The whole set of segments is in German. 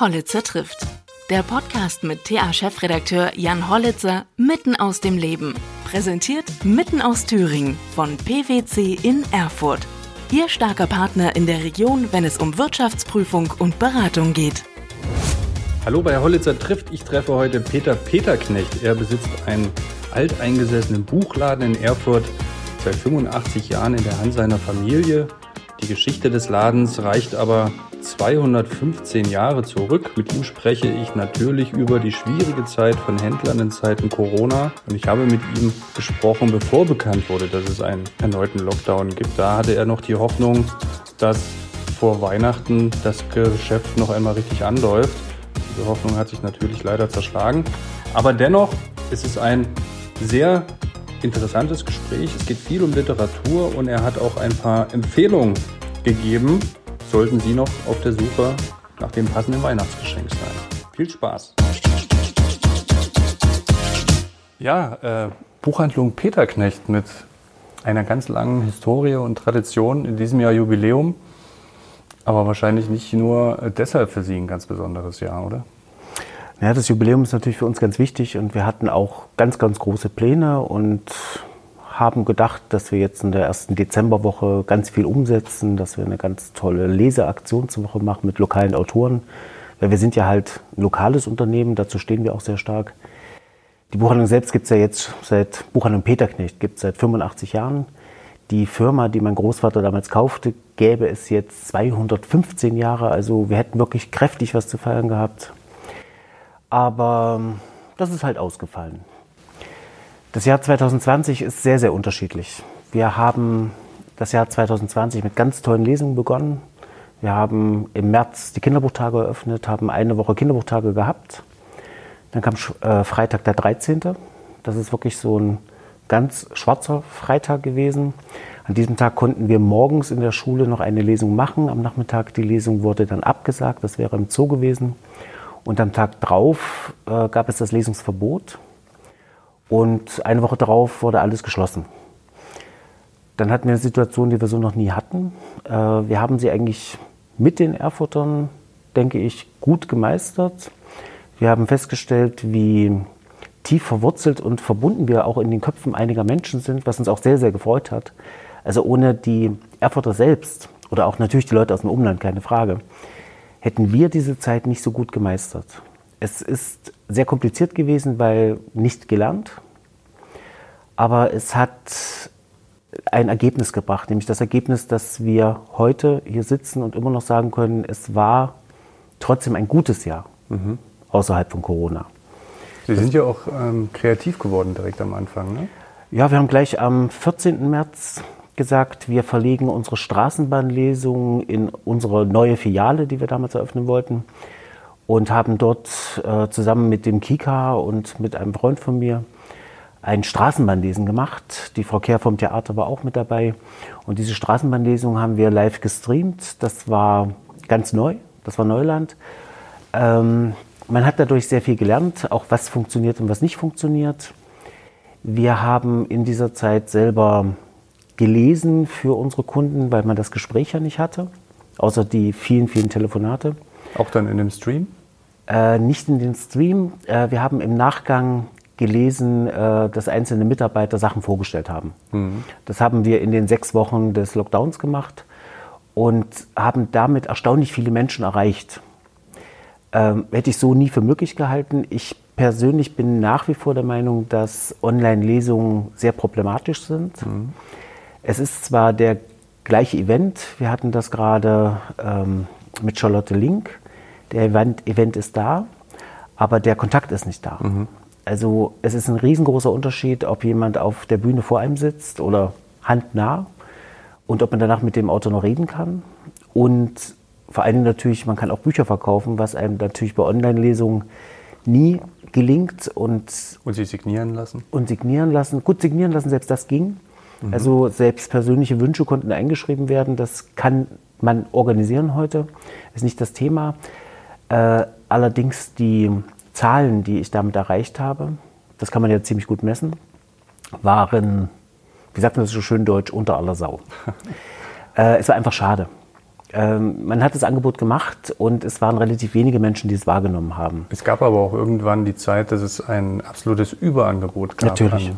Hollitzer trifft. Der Podcast mit TA-Chefredakteur Jan Hollitzer mitten aus dem Leben. Präsentiert mitten aus Thüringen von PwC in Erfurt. Ihr starker Partner in der Region, wenn es um Wirtschaftsprüfung und Beratung geht. Hallo bei Hollitzer trifft. Ich treffe heute Peter Peterknecht. Er besitzt einen alteingesessenen Buchladen in Erfurt, seit 85 Jahren in der Hand seiner Familie. Die Geschichte des Ladens reicht aber 215 Jahre zurück. Mit ihm spreche ich natürlich über die schwierige Zeit von Händlern in Zeiten Corona. Und ich habe mit ihm gesprochen, bevor bekannt wurde, dass es einen erneuten Lockdown gibt. Da hatte er noch die Hoffnung, dass vor Weihnachten das Geschäft noch einmal richtig anläuft. Diese Hoffnung hat sich natürlich leider zerschlagen. Aber dennoch ist es ein sehr interessantes Gespräch. Es geht viel um Literatur und er hat auch ein paar Empfehlungen gegeben, sollten Sie noch auf der Suche nach dem passenden Weihnachtsgeschenk sein. Viel Spaß! Ja, äh, Buchhandlung Peterknecht mit einer ganz langen Historie und Tradition, in diesem Jahr Jubiläum, aber wahrscheinlich nicht nur deshalb für Sie ein ganz besonderes Jahr, oder? Ja, das Jubiläum ist natürlich für uns ganz wichtig und wir hatten auch ganz, ganz große Pläne und haben gedacht, dass wir jetzt in der ersten Dezemberwoche ganz viel umsetzen, dass wir eine ganz tolle Leseaktionswoche machen mit lokalen Autoren. Weil wir sind ja halt ein lokales Unternehmen, dazu stehen wir auch sehr stark. Die Buchhandlung selbst gibt es ja jetzt seit Buchhandlung Peterknecht, gibt es seit 85 Jahren. Die Firma, die mein Großvater damals kaufte, gäbe es jetzt 215 Jahre. Also wir hätten wirklich kräftig was zu feiern gehabt. Aber das ist halt ausgefallen. Das Jahr 2020 ist sehr, sehr unterschiedlich. Wir haben das Jahr 2020 mit ganz tollen Lesungen begonnen. Wir haben im März die Kinderbuchtage eröffnet, haben eine Woche Kinderbuchtage gehabt. Dann kam äh, Freitag der 13. Das ist wirklich so ein ganz schwarzer Freitag gewesen. An diesem Tag konnten wir morgens in der Schule noch eine Lesung machen. Am Nachmittag die Lesung wurde dann abgesagt. Das wäre im Zoo gewesen. Und am Tag drauf äh, gab es das Lesungsverbot. Und eine Woche darauf wurde alles geschlossen. Dann hatten wir eine Situation, die wir so noch nie hatten. Äh, wir haben sie eigentlich mit den Erfurtern, denke ich, gut gemeistert. Wir haben festgestellt, wie tief verwurzelt und verbunden wir auch in den Köpfen einiger Menschen sind, was uns auch sehr, sehr gefreut hat. Also ohne die Erfurter selbst oder auch natürlich die Leute aus dem Umland, keine Frage, hätten wir diese Zeit nicht so gut gemeistert. Es ist sehr kompliziert gewesen, weil nicht gelernt, aber es hat ein Ergebnis gebracht, nämlich das Ergebnis, dass wir heute hier sitzen und immer noch sagen können, es war trotzdem ein gutes Jahr mhm. außerhalb von Corona. Sie sind ja auch ähm, kreativ geworden direkt am Anfang, ne? Ja, wir haben gleich am 14. März gesagt, wir verlegen unsere Straßenbahnlesung in unsere neue Filiale, die wir damals eröffnen wollten und haben dort äh, zusammen mit dem Kika und mit einem Freund von mir ein Straßenbahnlesen gemacht. Die Frau Kehr vom Theater war auch mit dabei. Und diese Straßenbahnlesung haben wir live gestreamt. Das war ganz neu, das war Neuland. Ähm, man hat dadurch sehr viel gelernt, auch was funktioniert und was nicht funktioniert. Wir haben in dieser Zeit selber gelesen für unsere Kunden, weil man das Gespräch ja nicht hatte, außer die vielen, vielen Telefonate. Auch dann in dem Stream? Äh, nicht in den Stream. Äh, wir haben im Nachgang gelesen, äh, dass einzelne Mitarbeiter Sachen vorgestellt haben. Mhm. Das haben wir in den sechs Wochen des Lockdowns gemacht und haben damit erstaunlich viele Menschen erreicht. Ähm, hätte ich so nie für möglich gehalten. Ich persönlich bin nach wie vor der Meinung, dass Online-Lesungen sehr problematisch sind. Mhm. Es ist zwar der gleiche Event, wir hatten das gerade ähm, mit Charlotte Link, der Event, Event ist da, aber der Kontakt ist nicht da. Mhm. Also es ist ein riesengroßer Unterschied, ob jemand auf der Bühne vor einem sitzt oder handnah und ob man danach mit dem Autor noch reden kann. Und vor allem natürlich, man kann auch Bücher verkaufen, was einem natürlich bei Online-Lesungen nie gelingt. Und, und sie signieren lassen? Und signieren lassen. Gut, signieren lassen, selbst das ging. Mhm. Also selbst persönliche Wünsche konnten eingeschrieben werden. Das kann man organisieren heute, ist nicht das Thema. Äh, allerdings die Zahlen, die ich damit erreicht habe, das kann man ja ziemlich gut messen, waren, wie sagt man das so schön deutsch, unter aller Sau. äh, es war einfach schade. Ähm, man hat das Angebot gemacht und es waren relativ wenige Menschen, die es wahrgenommen haben. Es gab aber auch irgendwann die Zeit, dass es ein absolutes Überangebot gab Natürlich.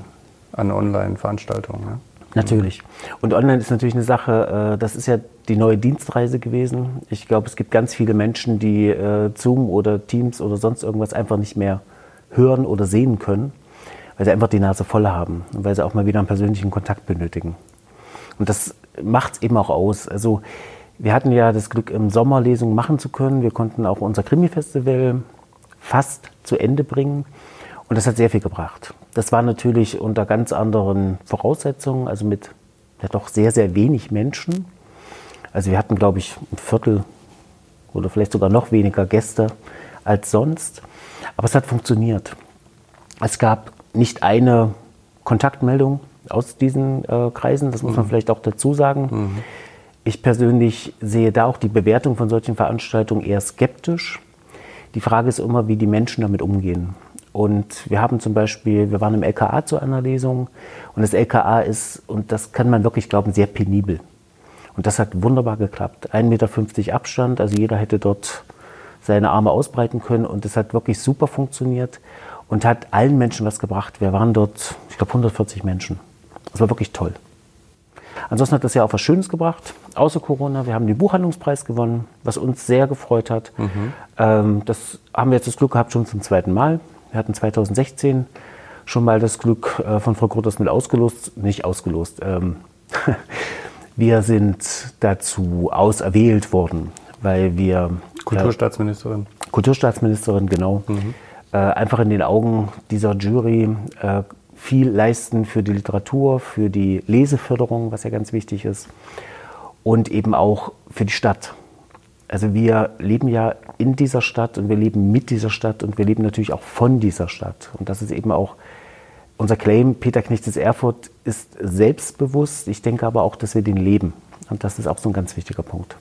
an, an Online-Veranstaltungen. Ne? Natürlich. Und online ist natürlich eine Sache, äh, das ist ja die neue Dienstreise gewesen. Ich glaube, es gibt ganz viele Menschen, die äh, Zoom oder Teams oder sonst irgendwas einfach nicht mehr hören oder sehen können, weil sie einfach die Nase voll haben und weil sie auch mal wieder einen persönlichen Kontakt benötigen. Und das macht es eben auch aus. Also wir hatten ja das Glück, im Sommer Lesungen machen zu können. Wir konnten auch unser Krimi-Festival fast zu Ende bringen. Und das hat sehr viel gebracht. Das war natürlich unter ganz anderen Voraussetzungen, also mit ja, doch sehr, sehr wenig Menschen. Also wir hatten, glaube ich, ein Viertel oder vielleicht sogar noch weniger Gäste als sonst. Aber es hat funktioniert. Es gab nicht eine Kontaktmeldung aus diesen äh, Kreisen, das muss man mhm. vielleicht auch dazu sagen. Mhm. Ich persönlich sehe da auch die Bewertung von solchen Veranstaltungen eher skeptisch. Die Frage ist immer, wie die Menschen damit umgehen. Und wir haben zum Beispiel, wir waren im LKA zu einer Lesung und das LKA ist, und das kann man wirklich glauben, sehr penibel. Und das hat wunderbar geklappt. 1,50 Meter Abstand, also jeder hätte dort seine Arme ausbreiten können und das hat wirklich super funktioniert und hat allen Menschen was gebracht. Wir waren dort, ich glaube, 140 Menschen. Das war wirklich toll. Ansonsten hat das ja auch was Schönes gebracht, außer Corona. Wir haben den Buchhandlungspreis gewonnen, was uns sehr gefreut hat. Mhm. Ähm, das haben wir jetzt das Glück gehabt, schon zum zweiten Mal. Wir hatten 2016 schon mal das Glück äh, von Frau Grothers mit ausgelost, nicht ausgelost. Ähm, wir sind dazu auserwählt worden, weil wir. Kulturstaatsministerin. Äh, Kulturstaatsministerin, genau. Mhm. Äh, einfach in den Augen dieser Jury äh, viel leisten für die Literatur, für die Leseförderung, was ja ganz wichtig ist, und eben auch für die Stadt. Also wir leben ja in dieser Stadt und wir leben mit dieser Stadt und wir leben natürlich auch von dieser Stadt. Und das ist eben auch unser Claim, Peter Knechtes Erfurt ist selbstbewusst. Ich denke aber auch, dass wir den leben. Und das ist auch so ein ganz wichtiger Punkt.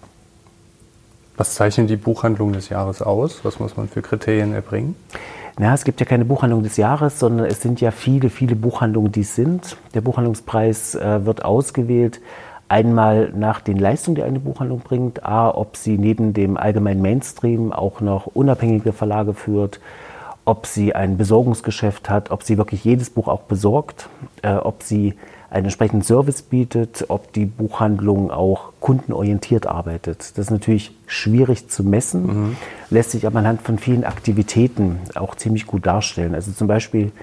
Was zeichnet die Buchhandlung des Jahres aus? Was muss man für Kriterien erbringen? Na, es gibt ja keine Buchhandlung des Jahres, sondern es sind ja viele, viele Buchhandlungen, die es sind. Der Buchhandlungspreis äh, wird ausgewählt Einmal nach den Leistungen, die eine Buchhandlung bringt, a, ob sie neben dem allgemeinen Mainstream auch noch unabhängige Verlage führt, ob sie ein Besorgungsgeschäft hat, ob sie wirklich jedes Buch auch besorgt, äh, ob sie einen entsprechenden Service bietet, ob die Buchhandlung auch kundenorientiert arbeitet. Das ist natürlich schwierig zu messen, mhm. lässt sich aber anhand von vielen Aktivitäten auch ziemlich gut darstellen. Also zum Beispiel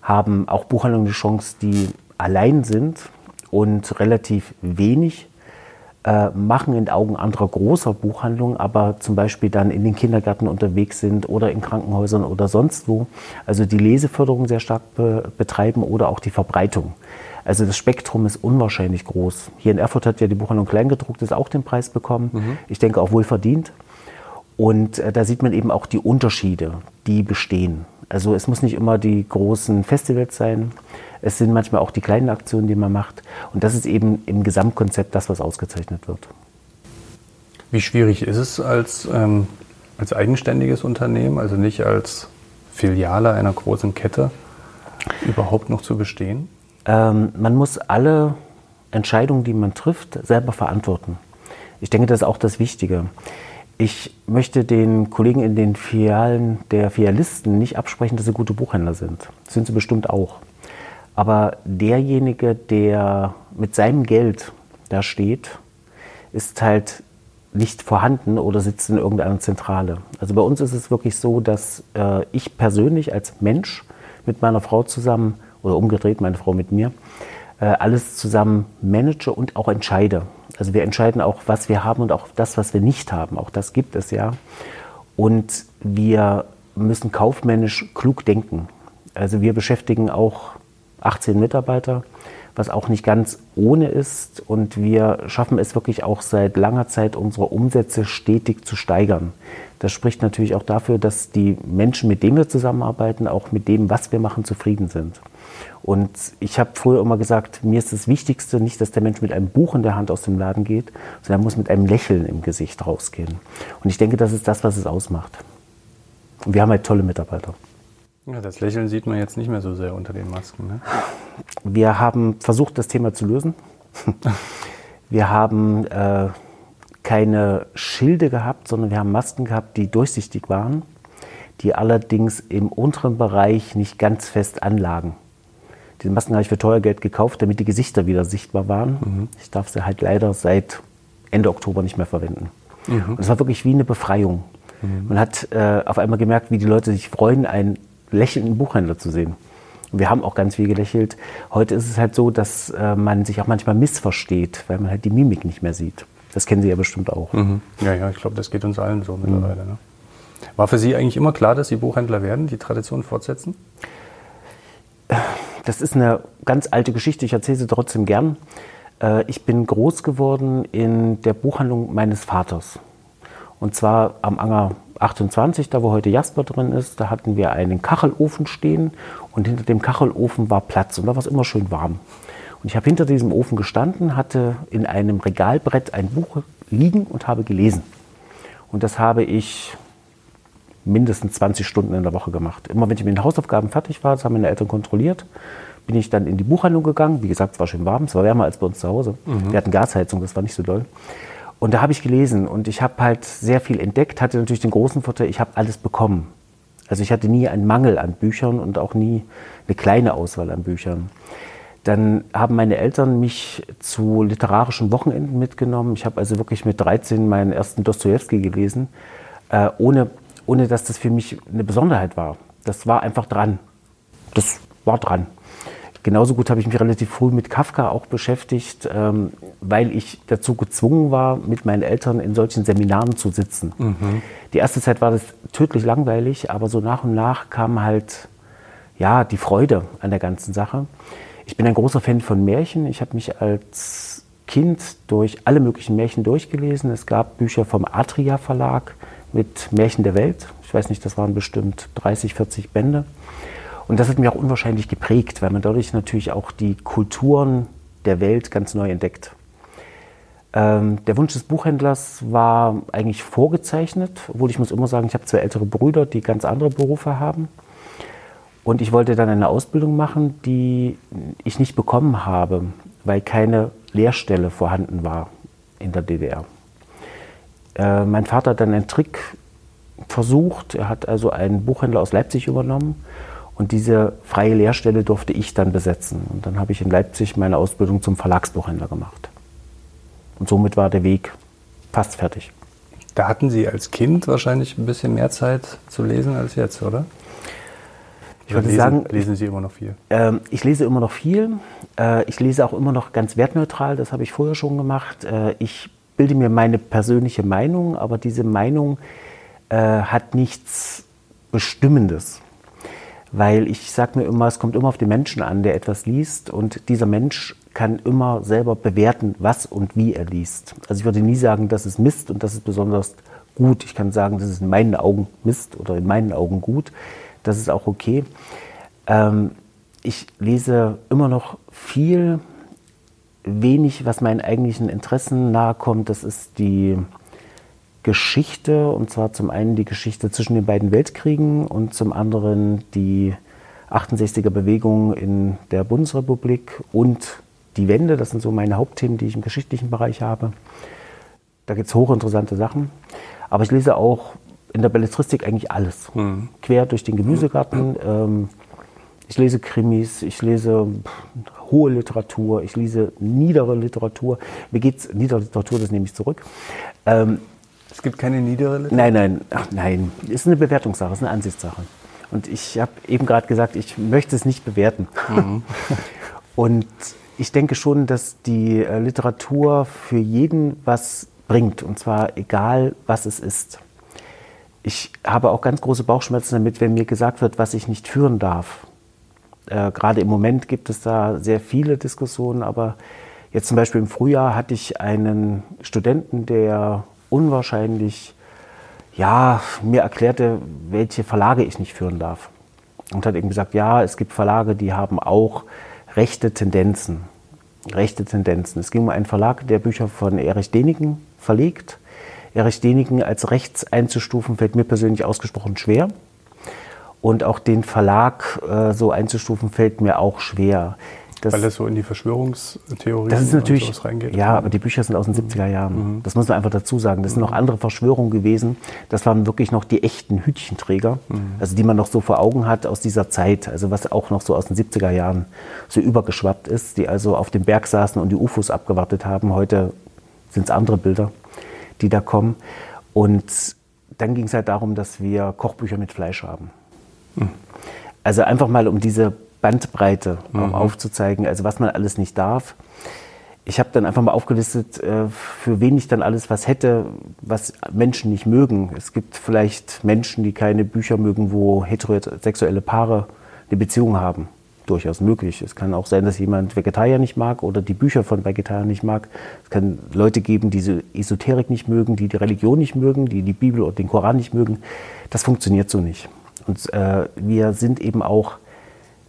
haben auch Buchhandlungen die Chance, die allein sind, und relativ wenig äh, machen in Augen anderer großer Buchhandlungen, aber zum Beispiel dann in den Kindergärten unterwegs sind oder in Krankenhäusern oder sonst wo. Also die Leseförderung sehr stark be betreiben oder auch die Verbreitung. Also das Spektrum ist unwahrscheinlich groß. Hier in Erfurt hat ja die Buchhandlung Kleingedrucktes auch den Preis bekommen. Mhm. Ich denke auch wohl verdient. Und äh, da sieht man eben auch die Unterschiede, die bestehen. Also es muss nicht immer die großen Festivals sein. Es sind manchmal auch die kleinen Aktionen, die man macht. Und das ist eben im Gesamtkonzept das, was ausgezeichnet wird. Wie schwierig ist es als, ähm, als eigenständiges Unternehmen, also nicht als Filiale einer großen Kette, überhaupt noch zu bestehen? Ähm, man muss alle Entscheidungen, die man trifft, selber verantworten. Ich denke, das ist auch das Wichtige. Ich möchte den Kollegen in den Filialen der Filialisten nicht absprechen, dass sie gute Buchhändler sind. Das sind sie bestimmt auch. Aber derjenige, der mit seinem Geld da steht, ist halt nicht vorhanden oder sitzt in irgendeiner Zentrale. Also bei uns ist es wirklich so, dass äh, ich persönlich als Mensch mit meiner Frau zusammen oder umgedreht meine Frau mit mir äh, alles zusammen manage und auch entscheide. Also wir entscheiden auch, was wir haben und auch das, was wir nicht haben. Auch das gibt es ja. Und wir müssen kaufmännisch klug denken. Also wir beschäftigen auch 18 Mitarbeiter, was auch nicht ganz ohne ist. Und wir schaffen es wirklich auch seit langer Zeit, unsere Umsätze stetig zu steigern. Das spricht natürlich auch dafür, dass die Menschen, mit denen wir zusammenarbeiten, auch mit dem, was wir machen, zufrieden sind. Und ich habe früher immer gesagt, mir ist das Wichtigste nicht, dass der Mensch mit einem Buch in der Hand aus dem Laden geht, sondern er muss mit einem Lächeln im Gesicht rausgehen. Und ich denke, das ist das, was es ausmacht. Und wir haben halt tolle Mitarbeiter. Ja, das Lächeln sieht man jetzt nicht mehr so sehr unter den Masken. Ne? Wir haben versucht, das Thema zu lösen. Wir haben äh, keine Schilde gehabt, sondern wir haben Masken gehabt, die durchsichtig waren, die allerdings im unteren Bereich nicht ganz fest anlagen. Diese Masken habe ich für teuer Geld gekauft, damit die Gesichter wieder sichtbar waren. Mhm. Ich darf sie halt leider seit Ende Oktober nicht mehr verwenden. Mhm. Und es war wirklich wie eine Befreiung. Mhm. Man hat äh, auf einmal gemerkt, wie die Leute sich freuen, einen lächelnden Buchhändler zu sehen. Und wir haben auch ganz viel gelächelt. Heute ist es halt so, dass äh, man sich auch manchmal missversteht, weil man halt die Mimik nicht mehr sieht. Das kennen Sie ja bestimmt auch. Mhm. Ja, ja, ich glaube, das geht uns allen so mittlerweile. Mhm. Ne? War für Sie eigentlich immer klar, dass Sie Buchhändler werden, die Tradition fortsetzen? Das ist eine ganz alte Geschichte, ich erzähle sie trotzdem gern. Äh, ich bin groß geworden in der Buchhandlung meines Vaters. Und zwar am Anger 28, da wo heute Jasper drin ist, da hatten wir einen Kachelofen stehen und hinter dem Kachelofen war Platz und da war es immer schön warm. Und ich habe hinter diesem Ofen gestanden, hatte in einem Regalbrett ein Buch liegen und habe gelesen. Und das habe ich mindestens 20 Stunden in der Woche gemacht. Immer wenn ich mit den Hausaufgaben fertig war, das haben meine Eltern kontrolliert, bin ich dann in die Buchhandlung gegangen. Wie gesagt, es war schön warm, es war wärmer als bei uns zu Hause. Mhm. Wir hatten Gasheizung, das war nicht so doll. Und da habe ich gelesen und ich habe halt sehr viel entdeckt, hatte natürlich den großen Vorteil, ich habe alles bekommen. Also ich hatte nie einen Mangel an Büchern und auch nie eine kleine Auswahl an Büchern. Dann haben meine Eltern mich zu literarischen Wochenenden mitgenommen. Ich habe also wirklich mit 13 meinen ersten Dostoevsky gelesen, äh, ohne, ohne dass das für mich eine Besonderheit war. Das war einfach dran. Das war dran. Genauso gut habe ich mich relativ früh mit Kafka auch beschäftigt, ähm, weil ich dazu gezwungen war, mit meinen Eltern in solchen Seminaren zu sitzen. Mhm. Die erste Zeit war das tödlich langweilig, aber so nach und nach kam halt ja die Freude an der ganzen Sache. Ich bin ein großer Fan von Märchen. Ich habe mich als Kind durch alle möglichen Märchen durchgelesen. Es gab Bücher vom Atria Verlag mit Märchen der Welt. Ich weiß nicht, das waren bestimmt 30, 40 Bände. Und das hat mich auch unwahrscheinlich geprägt, weil man dadurch natürlich auch die Kulturen der Welt ganz neu entdeckt. Ähm, der Wunsch des Buchhändlers war eigentlich vorgezeichnet, obwohl ich muss immer sagen, ich habe zwei ältere Brüder, die ganz andere Berufe haben. Und ich wollte dann eine Ausbildung machen, die ich nicht bekommen habe, weil keine Lehrstelle vorhanden war in der DDR. Äh, mein Vater hat dann einen Trick versucht. Er hat also einen Buchhändler aus Leipzig übernommen und diese freie Lehrstelle durfte ich dann besetzen. Und dann habe ich in Leipzig meine Ausbildung zum Verlagsbuchhändler gemacht. Und somit war der Weg fast fertig. Da hatten Sie als Kind wahrscheinlich ein bisschen mehr Zeit zu lesen als jetzt, oder? Ich würde lesen, sagen, lesen Sie immer noch viel? Äh, ich lese immer noch viel. Äh, ich lese auch immer noch ganz wertneutral. Das habe ich vorher schon gemacht. Äh, ich bilde mir meine persönliche Meinung, aber diese Meinung äh, hat nichts Bestimmendes weil ich sage mir immer, es kommt immer auf den Menschen an, der etwas liest und dieser Mensch kann immer selber bewerten, was und wie er liest. Also ich würde nie sagen, das ist Mist und das ist besonders gut. Ich kann sagen, das ist in meinen Augen Mist oder in meinen Augen gut. Das ist auch okay. Ähm, ich lese immer noch viel, wenig, was meinen eigentlichen Interessen nahe kommt. Das ist die Geschichte, und zwar zum einen die Geschichte zwischen den beiden Weltkriegen und zum anderen die 68er Bewegung in der Bundesrepublik und die Wende. Das sind so meine Hauptthemen, die ich im geschichtlichen Bereich habe. Da gibt es hochinteressante Sachen. Aber ich lese auch in der Belletristik eigentlich alles. Mhm. Quer durch den Gemüsegarten. Ähm, ich lese Krimis, ich lese hohe Literatur, ich lese niedere Literatur. Mir geht es, niedere Literatur, das nehme ich zurück. Ähm, es gibt keine niedere Literatur? Nein, nein, ach, nein. Ist eine Bewertungssache, ist eine Ansichtssache. Und ich habe eben gerade gesagt, ich möchte es nicht bewerten. Mhm. Und ich denke schon, dass die äh, Literatur für jeden was bringt. Und zwar egal, was es ist. Ich habe auch ganz große Bauchschmerzen damit, wenn mir gesagt wird, was ich nicht führen darf. Äh, gerade im Moment gibt es da sehr viele Diskussionen, aber jetzt zum Beispiel im Frühjahr hatte ich einen Studenten, der unwahrscheinlich, ja, mir erklärte, welche Verlage ich nicht führen darf. Und hat eben gesagt, ja, es gibt Verlage, die haben auch rechte Tendenzen. Rechte Tendenzen. Es ging um einen Verlag, der Bücher von Erich Deniken verlegt. Erich Deniken als rechts einzustufen, fällt mir persönlich ausgesprochen schwer. Und auch den Verlag äh, so einzustufen, fällt mir auch schwer. Das, Weil das so in die Verschwörungstheorie das ist natürlich, reingeht. Ja, aber die Bücher sind aus den 70er Jahren. Mhm. Das muss man einfach dazu sagen. Das sind noch andere Verschwörungen gewesen. Das waren wirklich noch die echten Hütchenträger, mhm. also die man noch so vor Augen hat aus dieser Zeit. Also was auch noch so aus den 70er Jahren so übergeschwappt ist, die also auf dem Berg saßen und die UFOs abgewartet haben. Heute sind es andere Bilder, die da kommen. Und dann ging es halt darum, dass wir Kochbücher mit Fleisch haben. Mhm. Also einfach mal um diese Bandbreite mhm. aufzuzeigen, also was man alles nicht darf. Ich habe dann einfach mal aufgelistet, äh, für wen ich dann alles was hätte, was Menschen nicht mögen. Es gibt vielleicht Menschen, die keine Bücher mögen, wo heterosexuelle Paare eine Beziehung haben. Durchaus möglich. Es kann auch sein, dass jemand Vegetarier nicht mag oder die Bücher von Vegetariern nicht mag. Es kann Leute geben, die diese Esoterik nicht mögen, die die Religion nicht mögen, die die Bibel oder den Koran nicht mögen. Das funktioniert so nicht. Und äh, wir sind eben auch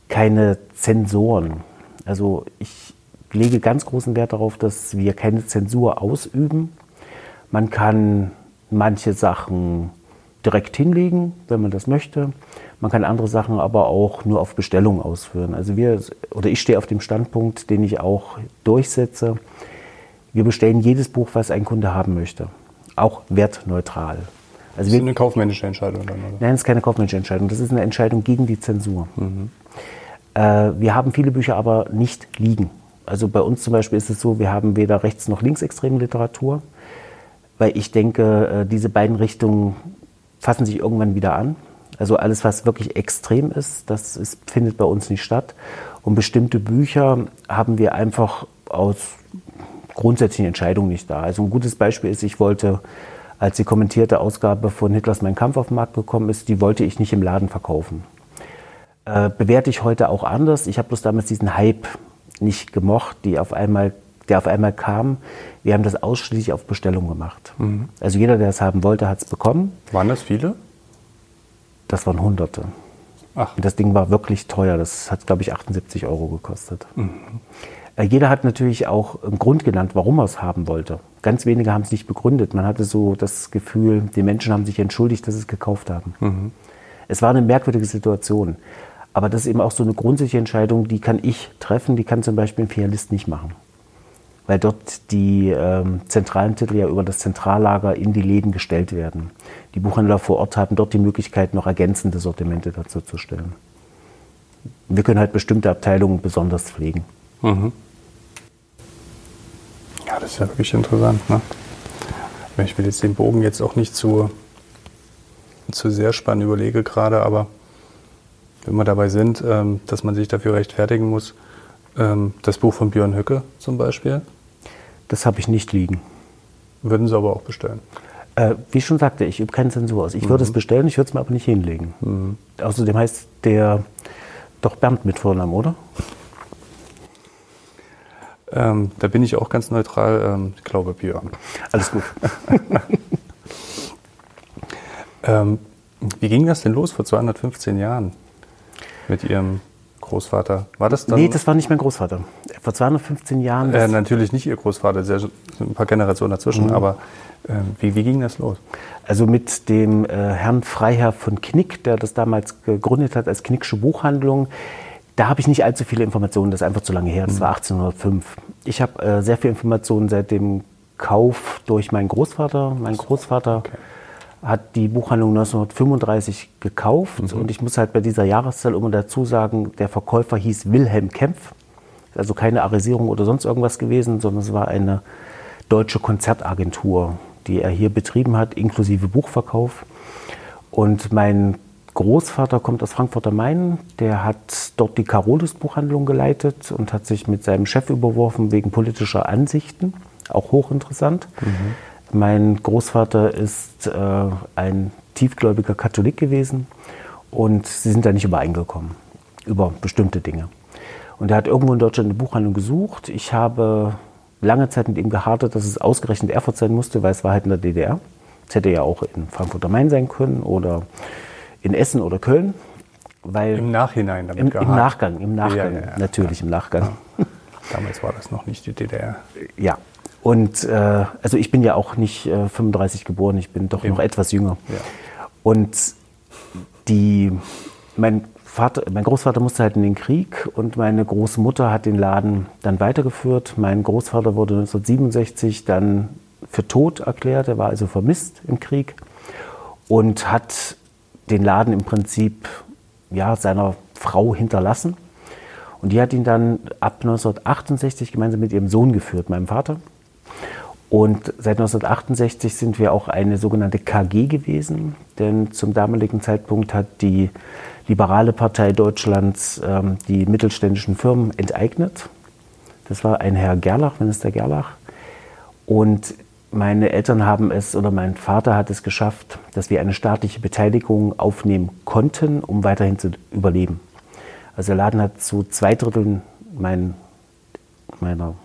keine Zensoren. Also ich lege ganz großen Wert darauf, dass wir keine Zensur ausüben. Man kann manche Sachen direkt hinlegen, wenn man das möchte. Man kann andere Sachen aber auch nur auf Bestellung ausführen. Also wir oder ich stehe auf dem Standpunkt, den ich auch durchsetze. Wir bestellen jedes Buch, was ein Kunde haben möchte, auch wertneutral. Also das ist eine kaufmännische Entscheidung dann, oder? Nein, das ist keine kaufmännische Entscheidung. Das ist eine Entscheidung gegen die Zensur. Mhm. Äh, wir haben viele Bücher aber nicht liegen. Also bei uns zum Beispiel ist es so, wir haben weder rechts- noch linksextreme Literatur, weil ich denke, äh, diese beiden Richtungen fassen sich irgendwann wieder an. Also alles, was wirklich extrem ist, das ist, findet bei uns nicht statt. Und bestimmte Bücher haben wir einfach aus grundsätzlichen Entscheidungen nicht da. Also ein gutes Beispiel ist, ich wollte als die kommentierte Ausgabe von Hitlers Mein Kampf auf den Markt gekommen ist, die wollte ich nicht im Laden verkaufen. Äh, bewerte ich heute auch anders. Ich habe bloß damals diesen Hype nicht gemocht, die auf einmal, der auf einmal kam. Wir haben das ausschließlich auf Bestellung gemacht. Mhm. Also jeder, der es haben wollte, hat es bekommen. Waren das viele? Das waren Hunderte. Ach. Das Ding war wirklich teuer. Das hat, glaube ich, 78 Euro gekostet. Mhm. Äh, jeder hat natürlich auch einen Grund genannt, warum er es haben wollte. Ganz wenige haben es nicht begründet. Man hatte so das Gefühl, die Menschen haben sich entschuldigt, dass sie es gekauft haben. Mhm. Es war eine merkwürdige Situation. Aber das ist eben auch so eine grundsätzliche Entscheidung, die kann ich treffen, die kann zum Beispiel ein Filialist nicht machen. Weil dort die ähm, zentralen Titel ja über das Zentrallager in die Läden gestellt werden. Die Buchhändler vor Ort haben dort die Möglichkeit, noch ergänzende Sortimente dazu zu stellen. Wir können halt bestimmte Abteilungen besonders pflegen. Mhm. Ja, das ist ja wirklich interessant. Ne? Ich will jetzt den Bogen jetzt auch nicht zu, zu sehr spannen, überlege gerade, aber wenn wir dabei sind, ähm, dass man sich dafür rechtfertigen muss, ähm, das Buch von Björn Höcke zum Beispiel. Das habe ich nicht liegen. Würden Sie aber auch bestellen? Äh, wie ich schon sagte, ich übe keine Zensur aus. Ich mhm. würde es bestellen, ich würde es mir aber nicht hinlegen. Mhm. Außerdem heißt der doch Bernd mit Vornamen, oder? Ähm, da bin ich auch ganz neutral. Ähm, ich glaube Björn. Alles gut. ähm, wie ging das denn los vor 215 Jahren mit Ihrem Großvater? War das dann? Nee, das war nicht mein Großvater. Vor 215 Jahren. Äh, natürlich nicht Ihr Großvater, es sind ein paar Generationen dazwischen, mhm. aber äh, wie, wie, ging das los? Also mit dem äh, Herrn Freiherr von Knick, der das damals gegründet hat als Knicksche Buchhandlung. Da habe ich nicht allzu viele Informationen, das ist einfach zu lange her, das war 1805. Ich habe äh, sehr viele Informationen seit dem Kauf durch meinen Großvater. Mein Großvater okay. Hat die Buchhandlung 1935 gekauft mhm. und ich muss halt bei dieser Jahreszahl immer dazu sagen, der Verkäufer hieß Wilhelm Kempf. Also keine Arisierung oder sonst irgendwas gewesen, sondern es war eine deutsche Konzertagentur, die er hier betrieben hat, inklusive Buchverkauf. Und mein Großvater kommt aus Frankfurt am Main. Der hat dort die Carolus-Buchhandlung geleitet und hat sich mit seinem Chef überworfen wegen politischer Ansichten. Auch hochinteressant. Mhm. Mein Großvater ist äh, ein tiefgläubiger Katholik gewesen und sie sind da nicht übereingekommen über bestimmte Dinge. Und er hat irgendwo in Deutschland eine Buchhandlung gesucht. Ich habe lange Zeit mit ihm gehartet, dass es ausgerechnet Erfurt sein musste, weil es war halt in der DDR. Es hätte ja auch in Frankfurt am Main sein können oder in Essen oder Köln. Weil Im Nachhinein damit im, Im Nachgang, im Nachgang, ja, ja, ja, natürlich im Nachgang. Damals war das noch nicht die DDR. Ja, und äh, also ich bin ja auch nicht äh, 35 geboren, ich bin doch Eben. noch etwas jünger. Und die, mein Vater, mein Großvater musste halt in den Krieg und meine Großmutter hat den Laden dann weitergeführt. Mein Großvater wurde 1967 dann für tot erklärt, er war also vermisst im Krieg und hat den Laden im Prinzip ja, seiner Frau hinterlassen. Und die hat ihn dann ab 1968 gemeinsam mit ihrem Sohn geführt, meinem Vater. Und seit 1968 sind wir auch eine sogenannte KG gewesen, denn zum damaligen Zeitpunkt hat die Liberale Partei Deutschlands ähm, die mittelständischen Firmen enteignet. Das war ein Herr Gerlach, Minister Gerlach. Und meine Eltern haben es oder mein Vater hat es geschafft, dass wir eine staatliche Beteiligung aufnehmen konnten, um weiterhin zu überleben. Also der Laden hat zu zwei Dritteln mein, meiner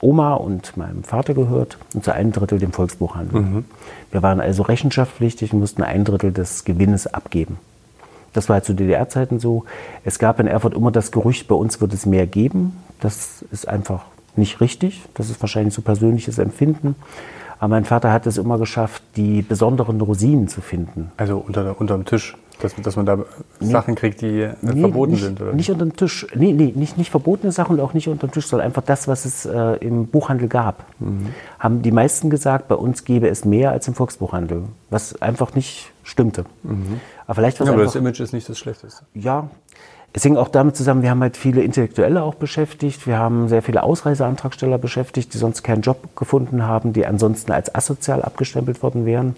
Oma und meinem Vater gehört und zu einem Drittel dem Volksbuchhandel. Mhm. Wir waren also rechenschaftspflichtig und mussten ein Drittel des Gewinnes abgeben. Das war zu DDR-Zeiten so. Es gab in Erfurt immer das Gerücht, bei uns wird es mehr geben. Das ist einfach nicht richtig. Das ist wahrscheinlich so persönliches Empfinden. Aber mein Vater hat es immer geschafft, die besonderen Rosinen zu finden. Also unter, unterm Tisch, dass, dass man da nee, Sachen kriegt, die äh, nee, verboten nicht, sind? Oder? Nicht unter dem Tisch. Nee, nee, nicht, nicht verbotene Sachen und auch nicht unter dem Tisch, sondern einfach das, was es äh, im Buchhandel gab. Mhm. Haben die meisten gesagt, bei uns gäbe es mehr als im Volksbuchhandel, was einfach nicht stimmte. Mhm. Aber vielleicht was ja, aber das Image ist nicht das Schlechteste. Ja, es hing auch damit zusammen, wir haben halt viele Intellektuelle auch beschäftigt. Wir haben sehr viele Ausreiseantragsteller beschäftigt, die sonst keinen Job gefunden haben, die ansonsten als asozial abgestempelt worden wären.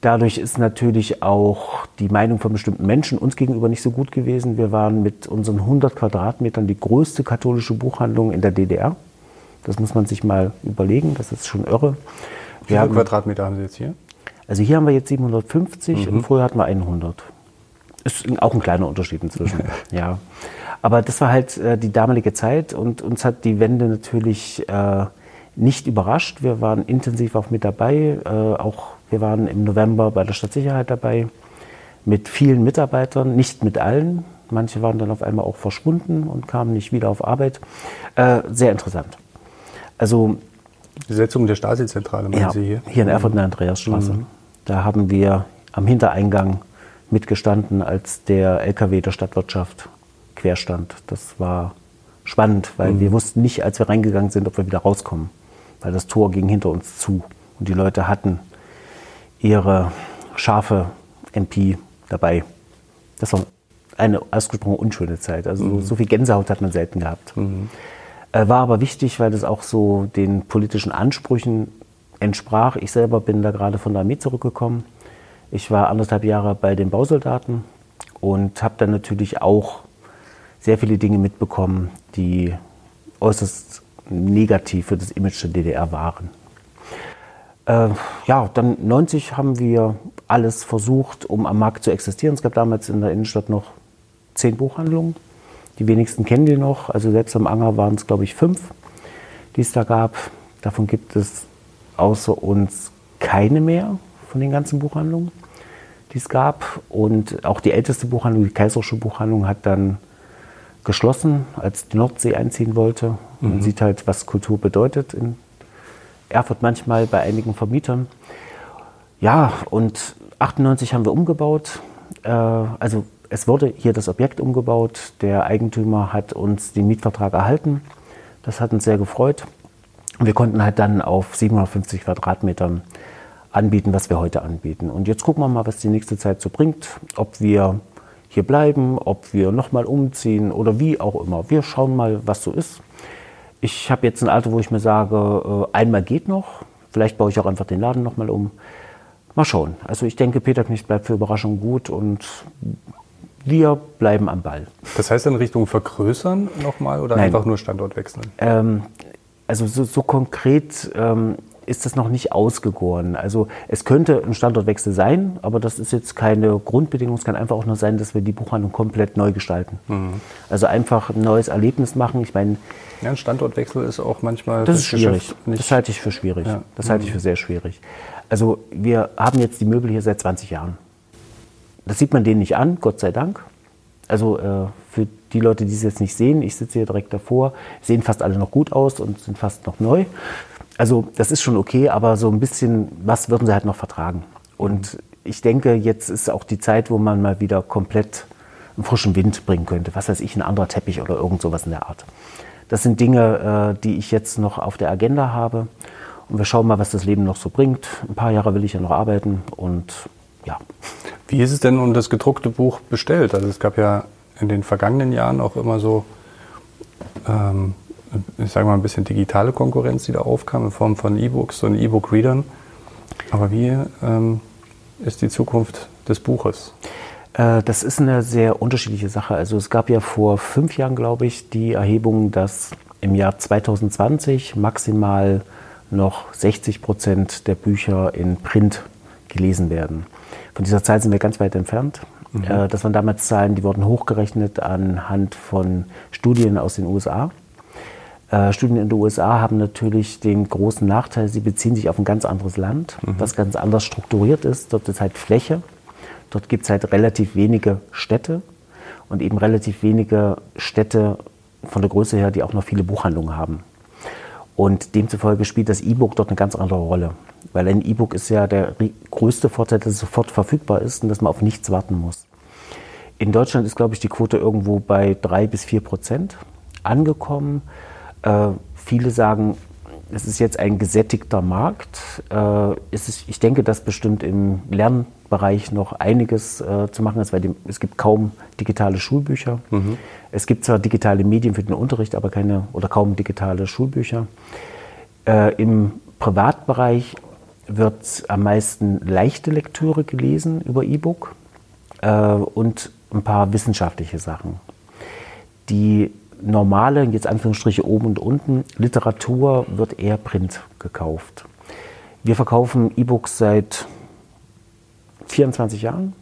Dadurch ist natürlich auch die Meinung von bestimmten Menschen uns gegenüber nicht so gut gewesen. Wir waren mit unseren 100 Quadratmetern die größte katholische Buchhandlung in der DDR. Das muss man sich mal überlegen, das ist schon irre. Wie viele Quadratmeter haben Sie jetzt hier? Also hier haben wir jetzt 750 mhm. und früher hatten wir 100. Ist auch ein kleiner Unterschied inzwischen. ja. Aber das war halt äh, die damalige Zeit und uns hat die Wende natürlich äh, nicht überrascht. Wir waren intensiv auch mit dabei. Äh, auch wir waren im November bei der Stadtsicherheit dabei mit vielen Mitarbeitern, nicht mit allen. Manche waren dann auf einmal auch verschwunden und kamen nicht wieder auf Arbeit. Äh, sehr interessant. Also die Setzung der Stasi-Zentrale, meinen ja, Sie hier? Hier in Erfurt in der Andreasstraße. Mhm. Da haben wir am Hintereingang mitgestanden, als der LKW der Stadtwirtschaft querstand. Das war spannend, weil mhm. wir wussten nicht, als wir reingegangen sind, ob wir wieder rauskommen, weil das Tor ging hinter uns zu und die Leute hatten ihre scharfe MP dabei. Das war eine ausgesprochen unschöne Zeit. Also mhm. so viel Gänsehaut hat man selten gehabt. Mhm. Äh, war aber wichtig, weil das auch so den politischen Ansprüchen entsprach. Ich selber bin da gerade von der Armee zurückgekommen ich war anderthalb Jahre bei den Bausoldaten und habe dann natürlich auch sehr viele Dinge mitbekommen, die äußerst negativ für das Image der DDR waren. Äh, ja, dann 90 haben wir alles versucht, um am Markt zu existieren. Es gab damals in der Innenstadt noch zehn Buchhandlungen. Die wenigsten kennen die noch. Also selbst am Anger waren es, glaube ich, fünf, die es da gab. Davon gibt es außer uns keine mehr von den ganzen Buchhandlungen die es gab. Und auch die älteste Buchhandlung, die Kaiserische Buchhandlung, hat dann geschlossen, als die Nordsee einziehen wollte. Man mhm. sieht halt, was Kultur bedeutet in Erfurt manchmal bei einigen Vermietern. Ja, und 98 haben wir umgebaut. Äh, also es wurde hier das Objekt umgebaut. Der Eigentümer hat uns den Mietvertrag erhalten. Das hat uns sehr gefreut. Wir konnten halt dann auf 750 Quadratmetern anbieten, was wir heute anbieten. Und jetzt gucken wir mal, was die nächste Zeit so bringt, ob wir hier bleiben, ob wir nochmal umziehen oder wie auch immer. Wir schauen mal, was so ist. Ich habe jetzt ein Alter, wo ich mir sage, äh, einmal geht noch. Vielleicht baue ich auch einfach den Laden nochmal um. Mal schauen. Also ich denke, Peter Knecht bleibt für Überraschungen gut und wir bleiben am Ball. Das heißt in Richtung vergrößern nochmal oder Nein. einfach nur Standort wechseln? Ähm, also so, so konkret ähm, ist das noch nicht ausgegoren. Also es könnte ein Standortwechsel sein, aber das ist jetzt keine Grundbedingung. Es kann einfach auch nur sein, dass wir die Buchhandlung komplett neu gestalten. Mhm. Also einfach ein neues Erlebnis machen. Ich meine, ja, ein Standortwechsel ist auch manchmal. Das ist schwierig. Das halte ich für schwierig. Ja. Das halte ich mhm. für sehr schwierig. Also wir haben jetzt die Möbel hier seit 20 Jahren. Das sieht man denen nicht an, Gott sei Dank. Also äh, für die Leute, die es jetzt nicht sehen, ich sitze hier direkt davor, sehen fast alle noch gut aus und sind fast noch neu. Also das ist schon okay, aber so ein bisschen, was würden sie halt noch vertragen? Und ich denke, jetzt ist auch die Zeit, wo man mal wieder komplett einen frischen Wind bringen könnte. Was weiß ich, ein anderer Teppich oder irgend sowas in der Art. Das sind Dinge, äh, die ich jetzt noch auf der Agenda habe. Und wir schauen mal, was das Leben noch so bringt. Ein paar Jahre will ich ja noch arbeiten und ja. Wie ist es denn um das gedruckte Buch bestellt? Also es gab ja in den vergangenen Jahren auch immer so, ähm, ich sage mal, ein bisschen digitale Konkurrenz, die da aufkam in Form von E-Books und E-Book-Readern. Aber wie ähm, ist die Zukunft des Buches? Äh, das ist eine sehr unterschiedliche Sache. Also es gab ja vor fünf Jahren, glaube ich, die Erhebung, dass im Jahr 2020 maximal noch 60 Prozent der Bücher in Print gelesen werden. Von dieser Zahl sind wir ganz weit entfernt. Mhm. Äh, das waren damals Zahlen, die wurden hochgerechnet anhand von Studien aus den USA. Äh, Studien in den USA haben natürlich den großen Nachteil, sie beziehen sich auf ein ganz anderes Land, mhm. was ganz anders strukturiert ist. Dort ist halt Fläche, dort gibt es halt relativ wenige Städte und eben relativ wenige Städte von der Größe her, die auch noch viele Buchhandlungen haben. Und demzufolge spielt das E-Book dort eine ganz andere Rolle. Weil ein E-Book ist ja der größte Vorteil, dass es sofort verfügbar ist und dass man auf nichts warten muss. In Deutschland ist, glaube ich, die Quote irgendwo bei drei bis vier Prozent angekommen. Äh, viele sagen, es ist jetzt ein gesättigter Markt. Äh, ist, ich denke, dass bestimmt im Lernbereich noch einiges äh, zu machen ist, weil es gibt kaum digitale Schulbücher. Mhm. Es gibt zwar digitale Medien für den Unterricht, aber keine oder kaum digitale Schulbücher. Äh, Im Privatbereich wird am meisten leichte Lektüre gelesen über E-Book und ein paar wissenschaftliche Sachen. Die normale, jetzt Anführungsstriche oben und unten, Literatur wird eher Print gekauft. Wir verkaufen E-Books seit 24 Jahren,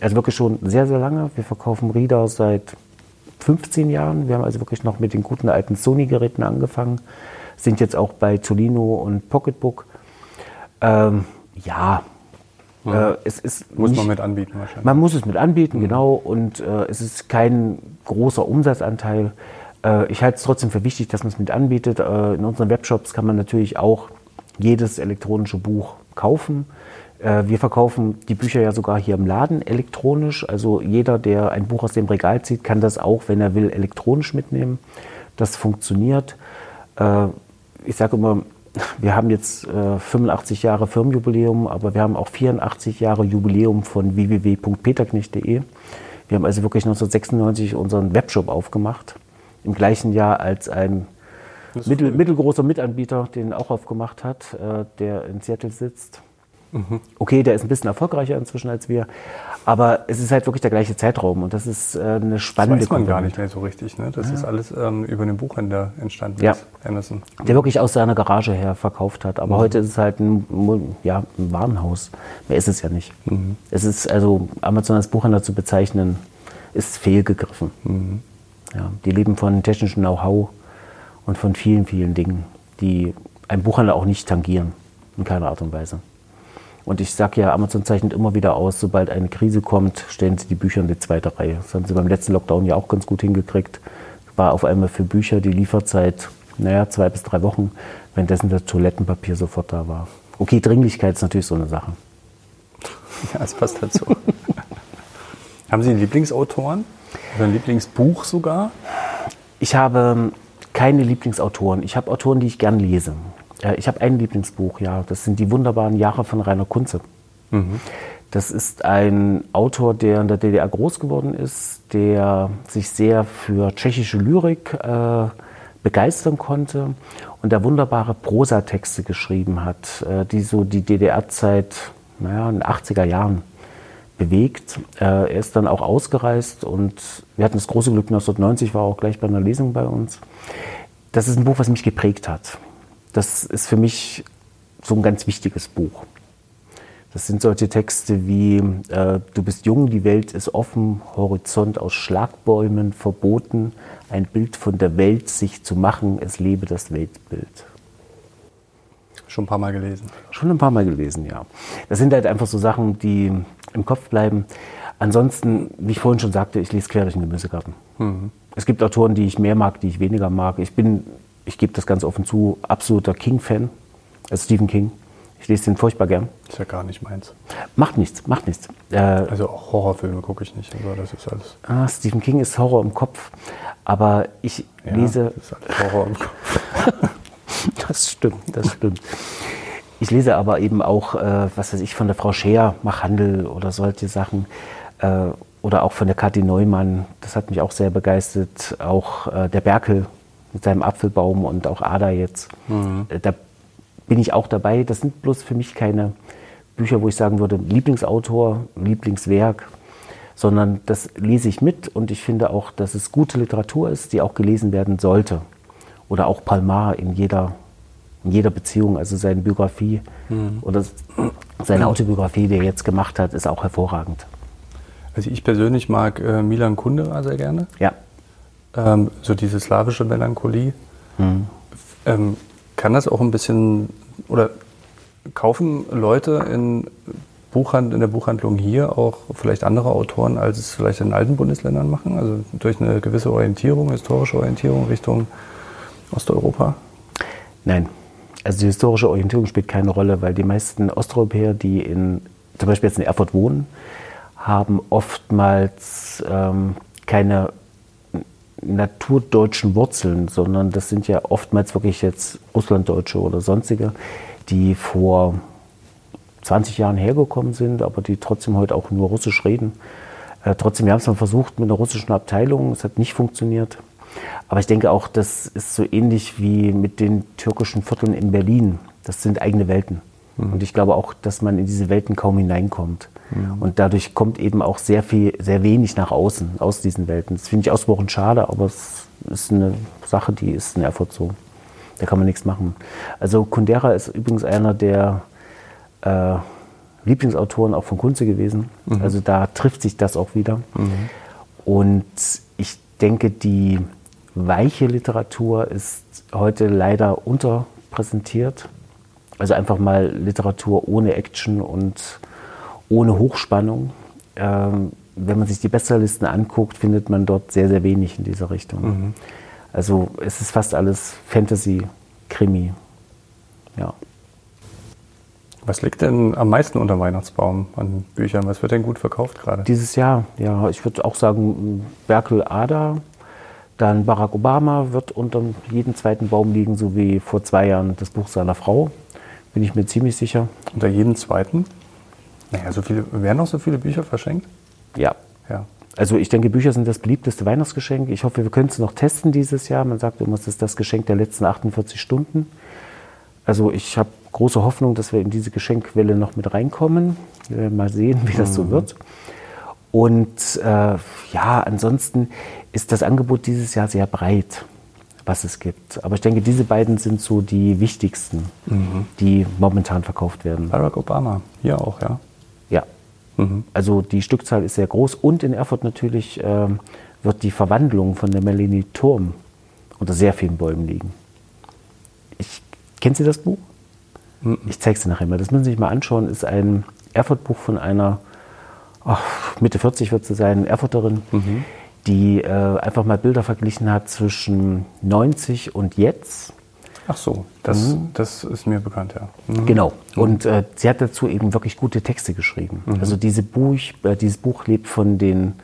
also wirklich schon sehr, sehr lange. Wir verkaufen Reader seit 15 Jahren. Wir haben also wirklich noch mit den guten alten Sony-Geräten angefangen, sind jetzt auch bei Tolino und Pocketbook. Ähm, ja, ja. Äh, es ist muss nicht, man mit anbieten wahrscheinlich. Man muss es mit anbieten, mhm. genau. Und äh, es ist kein großer Umsatzanteil. Äh, ich halte es trotzdem für wichtig, dass man es mit anbietet. Äh, in unseren Webshops kann man natürlich auch jedes elektronische Buch kaufen. Äh, wir verkaufen die Bücher ja sogar hier im Laden elektronisch. Also jeder, der ein Buch aus dem Regal zieht, kann das auch, wenn er will, elektronisch mitnehmen. Das funktioniert. Äh, ich sage immer, wir haben jetzt äh, 85 Jahre Firmenjubiläum, aber wir haben auch 84 Jahre Jubiläum von www.peterknecht.de. Wir haben also wirklich 1996 unseren Webshop aufgemacht. Im gleichen Jahr als ein mittel, mittelgroßer Mitanbieter den auch aufgemacht hat, äh, der in Seattle sitzt. Mhm. Okay, der ist ein bisschen erfolgreicher inzwischen als wir, aber es ist halt wirklich der gleiche Zeitraum und das ist äh, eine spannende Das weiß man gar nicht mehr so richtig. Ne? Das ja. ist alles ähm, über den Buchhändler entstanden, ja. Amazon. Der wirklich aus seiner Garage her verkauft hat. Aber mhm. heute ist es halt ein, ja, ein Warenhaus. Mehr ist es ja nicht. Mhm. Es ist also, Amazon als Buchhändler zu bezeichnen, ist fehlgegriffen. Mhm. Ja, die leben von technischem Know-how und von vielen, vielen Dingen, die ein Buchhändler auch nicht tangieren, in keiner Art und Weise. Und ich sage ja, Amazon zeichnet immer wieder aus, sobald eine Krise kommt, stellen sie die Bücher in die zweite Reihe. Das haben sie beim letzten Lockdown ja auch ganz gut hingekriegt. War auf einmal für Bücher die Lieferzeit, naja, zwei bis drei Wochen, währenddessen das Toilettenpapier sofort da war. Okay, Dringlichkeit ist natürlich so eine Sache. Ja, es passt dazu. Haben Sie Lieblingsautoren? Oder ein Lieblingsbuch sogar? Ich habe keine Lieblingsautoren. Ich habe Autoren, die ich gern lese. Ich habe ein Lieblingsbuch, ja. Das sind die wunderbaren Jahre von Rainer Kunze. Mhm. Das ist ein Autor, der in der DDR groß geworden ist, der sich sehr für tschechische Lyrik äh, begeistern konnte und der wunderbare Prosatexte geschrieben hat, äh, die so die DDR-Zeit naja, in den 80er Jahren bewegt. Äh, er ist dann auch ausgereist und wir hatten das große Glück, 1990 war er auch gleich bei einer Lesung bei uns. Das ist ein Buch, was mich geprägt hat. Das ist für mich so ein ganz wichtiges Buch. Das sind solche Texte wie äh, Du bist jung, die Welt ist offen, Horizont aus Schlagbäumen verboten, ein Bild von der Welt sich zu machen, es lebe das Weltbild. Schon ein paar Mal gelesen. Schon ein paar Mal gelesen, ja. Das sind halt einfach so Sachen, die im Kopf bleiben. Ansonsten, wie ich vorhin schon sagte, ich lese quer durch den Gemüsegarten. Mhm. Es gibt Autoren, die ich mehr mag, die ich weniger mag. Ich bin ich gebe das ganz offen zu, absoluter King-Fan, also Stephen King. Ich lese den furchtbar gern. Ist ja gar nicht meins. Macht nichts, macht nichts. Äh, Also auch Horrorfilme gucke ich nicht. Also das ist alles. ah, Stephen King ist Horror im Kopf, aber ich Ja, lese Das ist alles Horror im Kopf. Das stimmt, das stimmt. Ich lese aber eben auch, äh, was weiß ich, von der Frau Scheer, Mach Handel oder solche Sachen. Äh, oder auch von der Kathi Neumann, das hat mich auch sehr begeistert. Auch äh, der Berkel mit seinem Apfelbaum und auch Ada jetzt. Äh, da bin ich auch dabei. Das sind bloß für mich keine Bücher, wo ich sagen würde, Lieblingsautor, Lieblingswerk, sondern das lese ich mit und ich finde auch, dass es gute Literatur ist, die auch gelesen werden sollte. Oder auch Palmar in jeder, in jeder Beziehung, also seine Biografie oder seine Autobiografie, die er jetzt gemacht hat, ist auch hervorragend. Also ich persönlich mag äh, Milan Kundera sehr gerne. Ja, Ähm, so diese slawische Melancholie. Ähm, kann das auch ein bisschen oder kaufen Leute in, Buchhand, in der Buchhandlung hier auch vielleicht andere Autoren, als es vielleicht in alten Bundesländern machen? Also durch eine gewisse Orientierung, historische Orientierung Richtung Osteuropa? Nein. Also die historische Orientierung spielt keine Rolle, weil die meisten Osteuropäer, die in, zum Beispiel jetzt in Erfurt wohnen, haben oftmals ähm, keine naturdeutschen Wurzeln, sondern das sind ja oftmals wirklich jetzt Russlanddeutsche oder sonstige, die vor 20 Jahren hergekommen sind, aber die trotzdem heute auch nur Russisch reden. Äh, trotzdem, wir haben es mal versucht mit einer russischen Abteilung, es hat nicht funktioniert. Aber ich denke auch, das ist so ähnlich wie mit den türkischen Vierteln in Berlin. Das sind eigene Welten. Und ich glaube auch, dass man in diese Welten kaum hineinkommt. Und dadurch kommt eben auch sehr viel, sehr wenig nach außen aus diesen Welten. Das finde ich ausgesprochen schade, aber es ist eine Sache, die ist in Erfurt so. Da kann man nichts machen. Also Kundera ist übrigens einer der äh, Lieblingsautoren auch von Kunze gewesen. Also da trifft sich das auch wieder. Und ich denke, die weiche Literatur ist heute leider unterpräsentiert. Also einfach mal Literatur ohne Action und ohne Hochspannung. Ähm, wenn man sich die Bestsellerlisten anguckt, findet man dort sehr, sehr wenig in dieser Richtung. Also es ist fast alles Fantasy, Krimi. Ja. Was liegt denn am meisten unter Weihnachtsbaum an Büchern? Was wird denn gut verkauft gerade? Dieses Jahr, ja, ich würde auch sagen, Berkel Ada, dann Barack Obama wird unter jedem zweiten Baum liegen, so wie vor zwei Jahren das Buch seiner Frau. Bin ich mir ziemlich sicher. Unter jedem zweiten? Naja, so viele, werden noch so viele Bücher verschenkt? Ja. Ja. Also ich denke, Bücher sind das beliebteste Weihnachtsgeschenk. Ich hoffe, wir können es noch testen dieses Jahr. Man sagt immer, es ist das Geschenk der letzten 48 Stunden. Also ich habe große Hoffnung, dass wir in diese Geschenkwelle noch mit reinkommen. Wir werden mal sehen, wie das so wird. Und äh, ja, ansonsten ist das Angebot dieses Jahr sehr breit, was es gibt. Aber ich denke, diese beiden sind so die wichtigsten, die momentan verkauft werden. Barack Obama, hier auch. Ja. Also die Stückzahl ist sehr groß und in Erfurt natürlich ähm, wird die Verwandlung von der Melanie Turm unter sehr vielen Bäumen liegen. Ich, kennen Sie das Buch? Ich zeige es Ihnen nachher mal. Das müssen Sie sich mal anschauen. Ist ein Erfurt-Buch von einer ach, Mitte 40 wird sie sein, Erfurterin, die äh, einfach mal Bilder verglichen hat zwischen 90 und jetzt. Ach so, das, das ist mir bekannt, ja. Mhm. Genau. Und äh, sie hat dazu eben wirklich gute Texte geschrieben. Also diese Buch, äh, dieses Buch lebt von den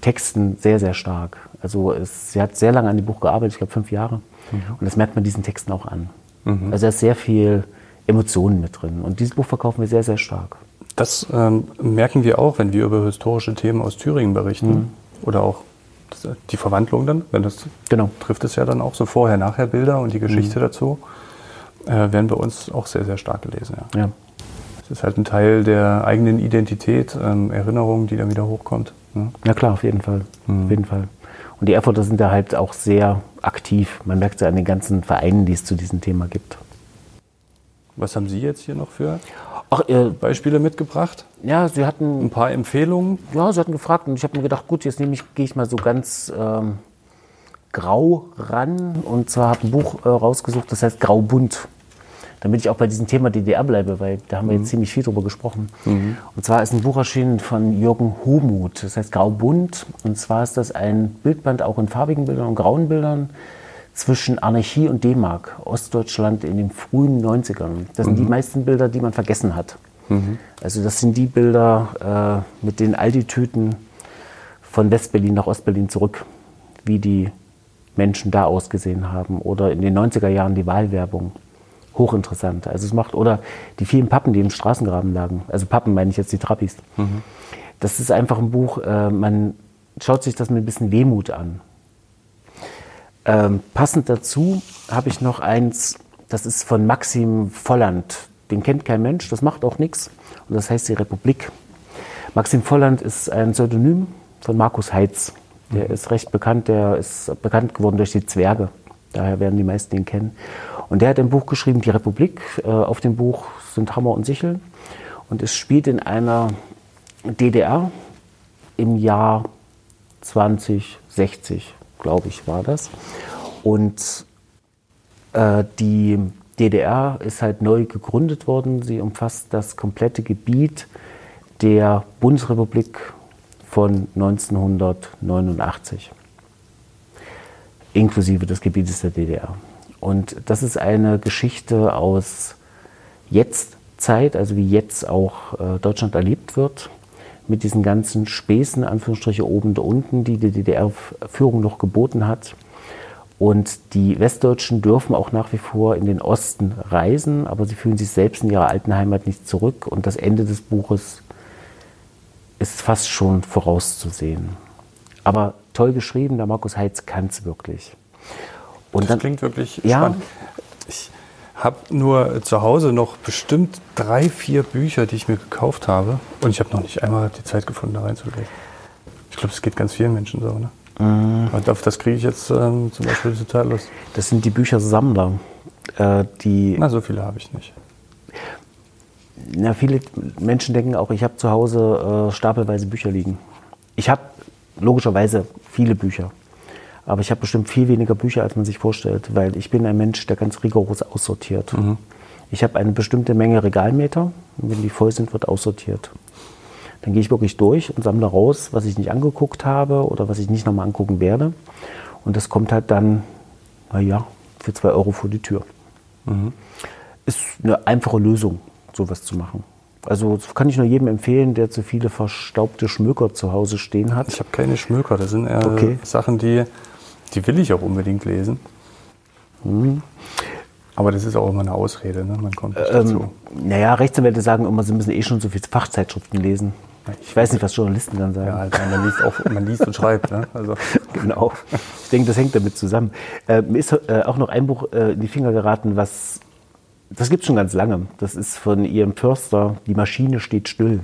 Texten sehr, sehr stark. Also es, sie hat sehr lange an dem Buch gearbeitet, ich glaube fünf Jahre. Und das merkt man diesen Texten auch an. Also da ist sehr viel Emotionen mit drin. Und dieses Buch verkaufen wir sehr, sehr stark. Das ähm, merken wir auch, wenn wir über historische Themen aus Thüringen berichten. Oder auch die Verwandlung dann, wenn das Genau. trifft es ja dann auch so Vorher-Nachher-Bilder und die Geschichte dazu, äh, werden bei uns auch sehr, sehr stark gelesen. Ja. Ja. Es ist halt ein Teil der eigenen Identität, ähm, Erinnerung, die dann wieder hochkommt. Ne? Ja klar, auf jeden Fall. Auf jeden Fall. Und die Erfurter sind da halt auch sehr aktiv. Man merkt es ja an den ganzen Vereinen, die es zu diesem Thema gibt. Was haben Sie jetzt hier noch für Ach, äh, Beispiele mitgebracht? ja, sie hatten Ein paar Empfehlungen? Ja, sie hatten gefragt und ich habe mir gedacht, gut, jetzt nehme ich, gehe ich mal so ganz ähm, grau ran und zwar habe ein Buch äh, rausgesucht, das heißt Graubunt. Damit ich auch bei diesem Thema DDR bleibe, weil da haben wir jetzt ziemlich viel drüber gesprochen. Und zwar ist ein Buch erschienen von Jürgen Homuth, das heißt Graubunt. Und zwar ist das ein Bildband auch in farbigen Bildern und grauen Bildern zwischen Anarchie und D-Mark, Ostdeutschland in den frühen 90ern. Das sind die meisten Bilder, die man vergessen hat. Also das sind die Bilder äh, mit den Aldi-Tüten von Westberlin nach Ostberlin zurück, wie die Menschen da ausgesehen haben. Oder in den 90er Jahren die Wahlwerbung. Hochinteressant. Also es macht, oder die vielen Pappen, die im Straßengraben lagen. Also Pappen meine ich jetzt die Trappis. Das ist einfach ein Buch, äh, man schaut sich das mit ein bisschen Wehmut an. Ähm, passend dazu habe ich noch eins, das ist von Maxim Volland. Den kennt kein Mensch, das macht auch nichts. Und das heißt die Republik. Maxim Volland ist ein Pseudonym von Markus Heitz. Der ist recht bekannt, der ist bekannt geworden durch die Zwerge. Daher werden die meisten ihn kennen. Und der hat ein Buch geschrieben, Die Republik. Äh, auf dem Buch sind Hammer und Sichel. Und es spielt in einer DDR im Jahr 2060, glaube ich, war das. Und äh, die DDR ist halt neu gegründet worden. Sie umfasst das komplette Gebiet der Bundesrepublik von 1989, inklusive des Gebietes der DDR. Und das ist eine Geschichte aus Jetztzeit, also wie jetzt auch äh, Deutschland erlebt wird, mit diesen ganzen Späßen, Anführungsstriche oben und unten, die die DDR-Führung noch geboten hat. Und die Westdeutschen dürfen auch nach wie vor in den Osten reisen, aber sie fühlen sich selbst in ihrer alten Heimat nicht zurück. Und das Ende des Buches ist fast schon vorauszusehen. Aber toll geschrieben, der Markus Heitz kann es wirklich. Und das dann, klingt wirklich ja, spannend. Ich habe nur zu Hause noch bestimmt drei, vier Bücher, die ich mir gekauft habe. Und ich habe noch nicht einmal die Zeit gefunden, da reinzulesen. Ich glaube, es geht ganz vielen Menschen so. Ne? Mhm. Und auf das kriege ich jetzt ähm, zum Beispiel total Lust. Das sind die Büchersammler. Äh, die Na, so viele habe ich nicht. Na, viele Menschen denken auch, ich habe zu Hause äh, stapelweise Bücher liegen. Ich habe logischerweise viele Bücher. Aber ich habe bestimmt viel weniger Bücher, als man sich vorstellt, weil ich bin ein Mensch, der ganz rigoros aussortiert. Mhm. Ich habe eine bestimmte Menge Regalmeter und wenn die voll sind, wird aussortiert. Dann gehe ich wirklich durch und sammle raus, was ich nicht angeguckt habe oder was ich nicht nochmal angucken werde. Und das kommt halt dann, naja, für zwei Euro vor die Tür. Mhm. Ist eine einfache Lösung, sowas zu machen. Also das kann ich nur jedem empfehlen, der zu viele verstaubte Schmöker zu Hause stehen hat. Ich habe keine Schmöker, das sind eher okay. Sachen, die, die will ich auch unbedingt lesen. Mhm. Aber das ist auch immer eine Ausrede, ne? man kommt nicht ähm, dazu. Naja, Rechtsanwälte sagen immer, sie müssen eh schon so viele Fachzeitschriften lesen. Ich weiß nicht, was Journalisten dann sagen. Ja, also man, liest auch, man liest und schreibt. Ne? Also. Genau. Ich denke, das hängt damit zusammen. Äh, mir ist äh, auch noch ein Buch äh, in die Finger geraten, was, das gibt es schon ganz lange. Das ist von ihrem Förster, Die Maschine steht still.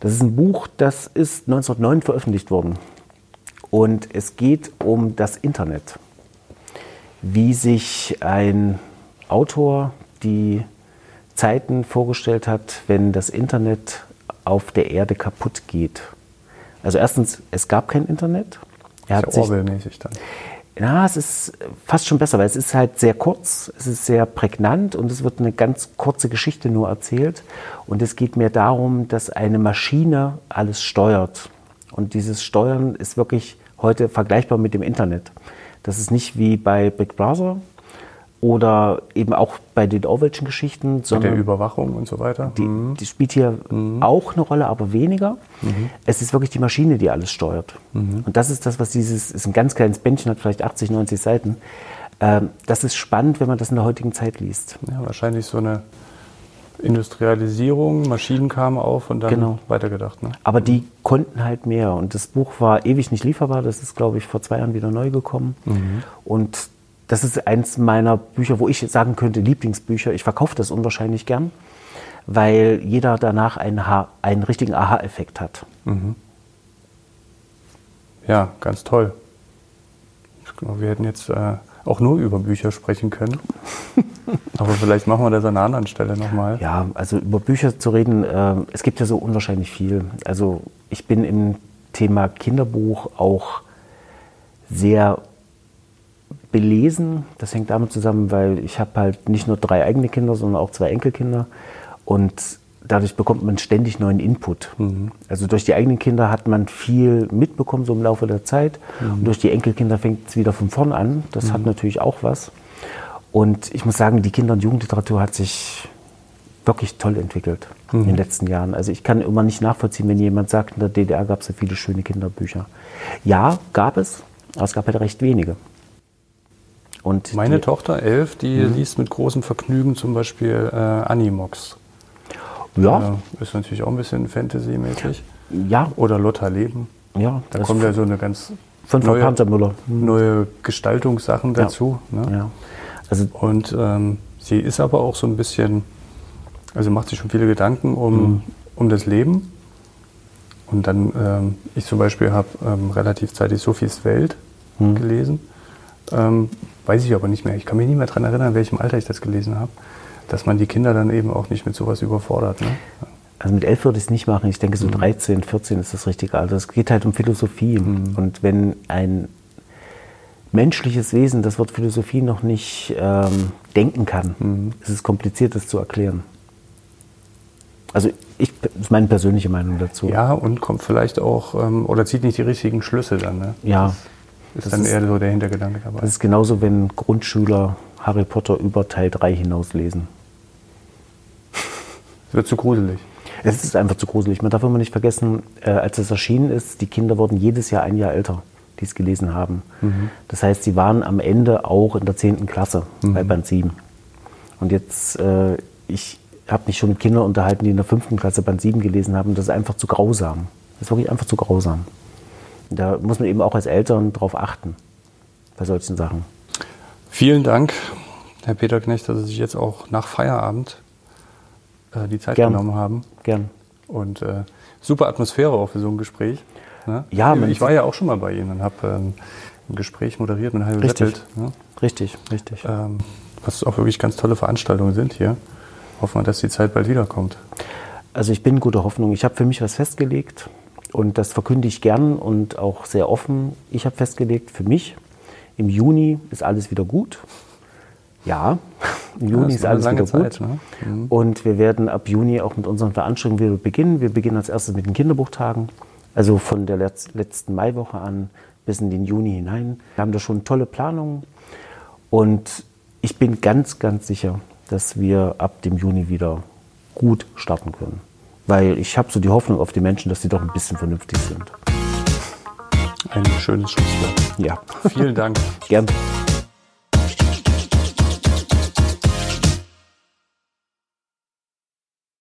Das ist ein Buch, das ist 1909 veröffentlicht worden. Und es geht um das Internet. Wie sich ein Autor die Zeiten vorgestellt hat, wenn das Internet auf der Erde kaputt geht. Also erstens, es gab kein Internet. Er hat ja sich, dann. Na, es ist fast schon besser, weil es ist halt sehr kurz, es ist sehr prägnant und es wird eine ganz kurze Geschichte nur erzählt. Und es geht mir darum, dass eine Maschine alles steuert. Und dieses Steuern ist wirklich heute vergleichbar mit dem Internet. Das ist nicht wie bei Big Brother, oder eben auch bei den Orwellschen Geschichten. Sondern Mit der Überwachung und so weiter. Die, mhm. die spielt hier mhm. auch eine Rolle, aber weniger. Mhm. Es ist wirklich die Maschine, die alles steuert. Mhm. Und das ist das, was dieses, ist ein ganz kleines Bändchen, hat vielleicht 80, 90 Seiten. Ähm, das ist spannend, wenn man das in der heutigen Zeit liest. Ja, wahrscheinlich so eine Industrialisierung, Maschinen kamen auf und dann genau. weitergedacht. Ne? Aber die konnten halt mehr. Und das Buch war ewig nicht lieferbar. Das ist, glaube ich, vor zwei Jahren wieder neu gekommen. Mhm. Und das ist eins meiner Bücher, wo ich sagen könnte, Lieblingsbücher. Ich verkaufe das unwahrscheinlich gern, weil jeder danach einen, einen richtigen Aha-Effekt hat. Mhm. Ja, ganz toll. Wir hätten jetzt äh, auch nur über Bücher sprechen können. Aber vielleicht machen wir das an einer anderen Stelle nochmal. Ja, also über Bücher zu reden, äh, es gibt ja so unwahrscheinlich viel. Also ich bin im Thema Kinderbuch auch sehr belesen. Das hängt damit zusammen, weil ich habe halt nicht nur drei eigene Kinder, sondern auch zwei Enkelkinder. Und dadurch bekommt man ständig neuen Input. Mhm. Also durch die eigenen Kinder hat man viel mitbekommen, so im Laufe der Zeit. Mhm. Und durch die Enkelkinder fängt es wieder von vorn an. Das mhm. hat natürlich auch was. Und ich muss sagen, die Kinder- und Jugendliteratur hat sich wirklich toll entwickelt in den mhm. letzten Jahren. Also ich kann immer nicht nachvollziehen, wenn jemand sagt, in der DDR gab es so viele schöne Kinderbücher. Ja, gab es, aber es gab halt recht wenige. Und Meine die, Tochter, elf, die mhm. liest mit großem Vergnügen zum Beispiel äh, Animox. Ja. Ist natürlich auch ein bisschen Fantasy-mäßig. Ja. Oder Lotta Leben. Ja. Da kommt ja so eine ganz von neue, Panzermüller. neue Gestaltungssachen dazu. Ja. Ne? ja. Also Und ähm, sie ist aber auch so ein bisschen, also macht sich schon viele Gedanken um, mhm. um das Leben. Und dann, ähm, ich zum Beispiel habe ähm, relativ zeitig Sophies Welt mhm. gelesen. Ähm, weiß ich aber nicht mehr. Ich kann mich nicht mehr daran erinnern, in welchem Alter ich das gelesen habe. Dass man die Kinder dann eben auch nicht mit sowas überfordert. Ne? Also mit elf würde ich es nicht machen. Ich denke, so mhm. 13, 14 ist das richtige Alter. Es geht halt um Philosophie. Mhm. Und wenn ein menschliches Wesen das Wort Philosophie noch nicht ähm, denken kann, mhm. ist es kompliziert, das zu erklären. Also ich, das ist meine persönliche Meinung dazu. Ja, und kommt vielleicht auch, ähm, oder zieht nicht die richtigen Schlüsse dann. Ne? Ja. Das ist das dann ist, eher so der Hintergedanke dabei. Das ist genauso, wenn Grundschüler Harry Potter über Teil 3 hinaus lesen. Es wird zu gruselig. Es ist einfach zu gruselig. Man darf immer nicht vergessen, äh, als es erschienen ist, die Kinder wurden jedes Jahr ein Jahr älter, die es gelesen haben. Mhm. Das heißt, sie waren am Ende auch in der 10. Klasse mhm. bei Band 7. Und jetzt, äh, ich habe mich schon mit Kindern unterhalten, die in der 5. Klasse Band 7 gelesen haben. Das ist einfach zu grausam. Das ist wirklich einfach zu grausam. Da muss man eben auch als Eltern darauf achten, bei solchen Sachen. Vielen Dank, Herr Peter Knecht, dass Sie sich jetzt auch nach Feierabend äh, die Zeit Gern. genommen haben. Gern. Und äh, super Atmosphäre auch für so ein Gespräch. Ne? Ja, ich war ja auch schon mal bei Ihnen und habe ähm, ein Gespräch moderiert mit Heil Richtig, ne? richtig, richtig. Ähm, was auch wirklich ganz tolle Veranstaltungen sind hier. Hoffen wir, dass die Zeit bald wiederkommt. Also ich bin guter Hoffnung. Ich habe für mich was festgelegt und das verkünde ich gern und auch sehr offen. Ich habe festgelegt, für mich, im Juni ist alles wieder gut. Ja, im Juni ja, ist, alles wieder Zeit, gut. Ne? Mhm. Und wir werden ab Juni auch mit unseren Veranstaltungen wieder beginnen. Wir beginnen als erstes mit den Kinderbuchtagen. Also von der letzten Maiwoche an bis in den Juni hinein. Wir haben da schon tolle Planungen. Und ich bin ganz, ganz sicher, dass wir ab dem Juni wieder gut starten können. Weil ich habe so die Hoffnung auf die Menschen, dass sie doch ein bisschen vernünftig sind. Ein schönes Schlusswort. Ja. Vielen Dank. Gern.